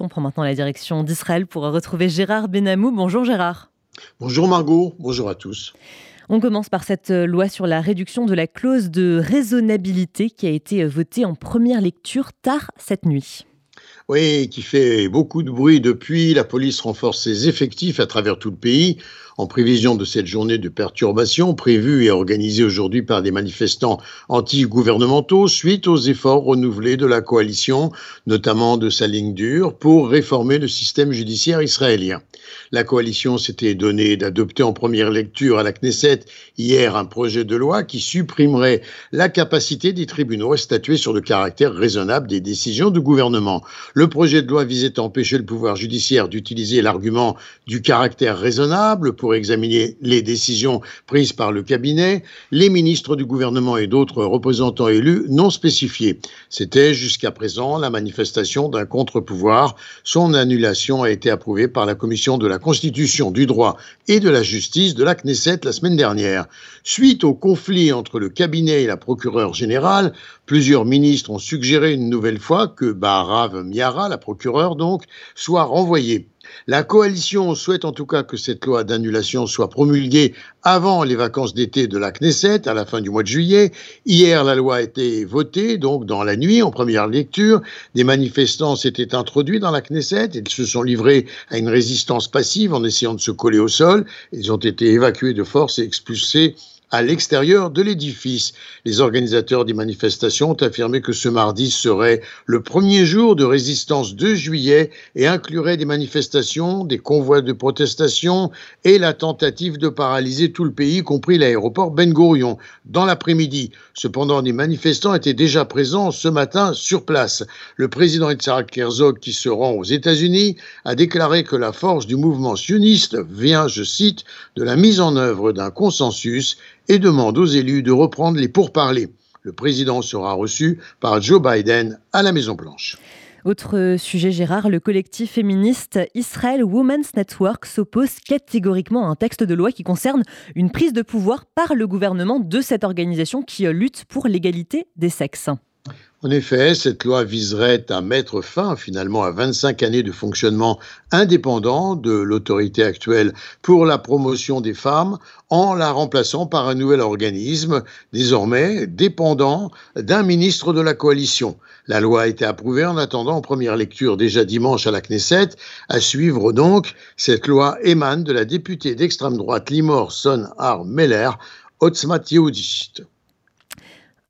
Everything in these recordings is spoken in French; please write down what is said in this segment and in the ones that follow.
On prend maintenant la direction d'Israël pour retrouver Gérard Benamou. Bonjour Gérard. Bonjour Margot, bonjour à tous. On commence par cette loi sur la réduction de la clause de raisonnabilité qui a été votée en première lecture tard cette nuit. Oui, qui fait beaucoup de bruit depuis. La police renforce ses effectifs à travers tout le pays en prévision de cette journée de perturbation prévue et organisée aujourd'hui par des manifestants anti-gouvernementaux suite aux efforts renouvelés de la coalition, notamment de sa ligne dure, pour réformer le système judiciaire israélien. La coalition s'était donnée d'adopter en première lecture à la Knesset hier un projet de loi qui supprimerait la capacité des tribunaux à statuer sur le caractère raisonnable des décisions du gouvernement. Le projet de loi visait à empêcher le pouvoir judiciaire d'utiliser l'argument du caractère raisonnable pour examiner les décisions prises par le cabinet, les ministres du gouvernement et d'autres représentants élus non spécifiés. C'était jusqu'à présent la manifestation d'un contre-pouvoir. Son annulation a été approuvée par la commission de la Constitution, du droit et de la justice de la Knesset la semaine dernière. Suite au conflit entre le cabinet et la procureure générale, plusieurs ministres ont suggéré une nouvelle fois que Baharav Miara, la procureure donc, soit renvoyée. La coalition souhaite en tout cas que cette loi d'annulation soit promulguée avant les vacances d'été de la Knesset, à la fin du mois de juillet. Hier, la loi a été votée, donc dans la nuit, en première lecture. Des manifestants s'étaient introduits dans la Knesset. Ils se sont livrés à une résistance passive en essayant de se coller au sol. Ils ont été évacués de force et expulsés à l'extérieur de l'édifice. Les organisateurs des manifestations ont affirmé que ce mardi serait le premier jour de résistance de juillet et inclurait des manifestations, des convois de protestation et la tentative de paralyser tout le pays, y compris l'aéroport Ben Gurion, dans l'après-midi. Cependant, des manifestants étaient déjà présents ce matin sur place. Le président Yitzhak Herzog, qui se rend aux États-Unis, a déclaré que la force du mouvement sioniste vient, je cite, de la mise en œuvre d'un consensus et demande aux élus de reprendre les pourparlers. Le président sera reçu par Joe Biden à la Maison-Blanche. Autre sujet, Gérard, le collectif féministe Israel Women's Network s'oppose catégoriquement à un texte de loi qui concerne une prise de pouvoir par le gouvernement de cette organisation qui lutte pour l'égalité des sexes. En effet, cette loi viserait à mettre fin finalement à 25 années de fonctionnement indépendant de l'autorité actuelle pour la promotion des femmes en la remplaçant par un nouvel organisme désormais dépendant d'un ministre de la coalition. La loi a été approuvée en attendant en première lecture déjà dimanche à la Knesset. À suivre donc, cette loi émane de la députée d'extrême droite Limor Son Har Meller, Otzmat.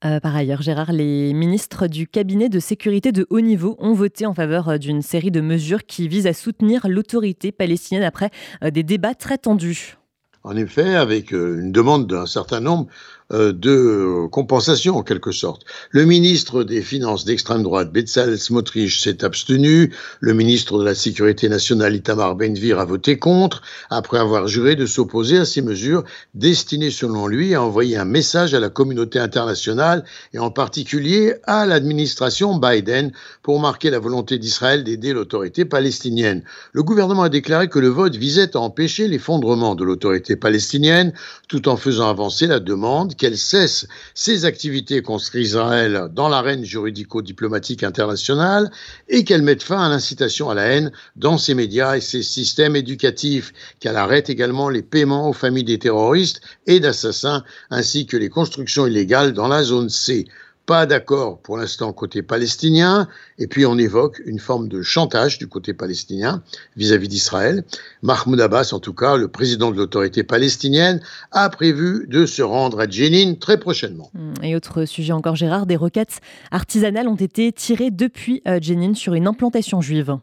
Euh, par ailleurs, Gérard, les ministres du cabinet de sécurité de haut niveau ont voté en faveur euh, d'une série de mesures qui visent à soutenir l'autorité palestinienne après euh, des débats très tendus. En effet, avec une demande d'un certain nombre de compensation en quelque sorte. Le ministre des Finances d'extrême droite, Bezalel Smotrich, s'est abstenu. Le ministre de la Sécurité nationale, Itamar Benvir, a voté contre, après avoir juré de s'opposer à ces mesures destinées, selon lui, à envoyer un message à la communauté internationale et en particulier à l'administration Biden pour marquer la volonté d'Israël d'aider l'autorité palestinienne. Le gouvernement a déclaré que le vote visait à empêcher l'effondrement de l'autorité palestinienne tout en faisant avancer la demande qu'elle cesse ses activités contre Israël dans l'arène juridico-diplomatique internationale et qu'elle mette fin à l'incitation à la haine dans ses médias et ses systèmes éducatifs, qu'elle arrête également les paiements aux familles des terroristes et d'assassins ainsi que les constructions illégales dans la zone C. Pas d'accord pour l'instant côté palestinien, et puis on évoque une forme de chantage du côté palestinien vis-à-vis d'Israël. Mahmoud Abbas, en tout cas, le président de l'autorité palestinienne, a prévu de se rendre à Jenin très prochainement. Hum, et autre sujet encore, Gérard, des roquettes artisanales ont été tirées depuis euh, Jenin sur une implantation juive.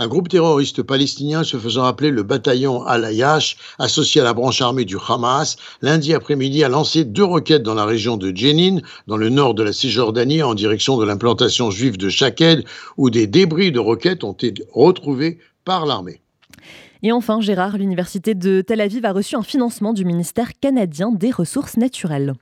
Un groupe terroriste palestinien se faisant appeler le bataillon Al-Ayash, associé à la branche armée du Hamas, lundi après-midi a lancé deux roquettes dans la région de Jenin, dans le nord de la Cisjordanie, en direction de l'implantation juive de Shaked, où des débris de roquettes ont été retrouvés par l'armée. Et enfin, Gérard, l'université de Tel Aviv a reçu un financement du ministère canadien des Ressources naturelles.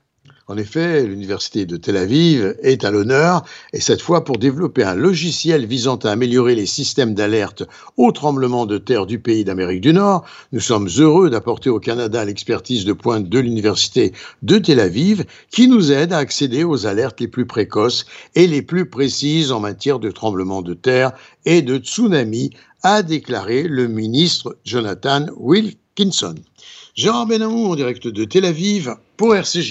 En effet, l'Université de Tel Aviv est à l'honneur, et cette fois pour développer un logiciel visant à améliorer les systèmes d'alerte aux tremblements de terre du pays d'Amérique du Nord. Nous sommes heureux d'apporter au Canada l'expertise de pointe de l'Université de Tel Aviv, qui nous aide à accéder aux alertes les plus précoces et les plus précises en matière de tremblements de terre et de tsunami, a déclaré le ministre Jonathan Wilkinson. Jean Benamou en direct de Tel Aviv pour RCJ.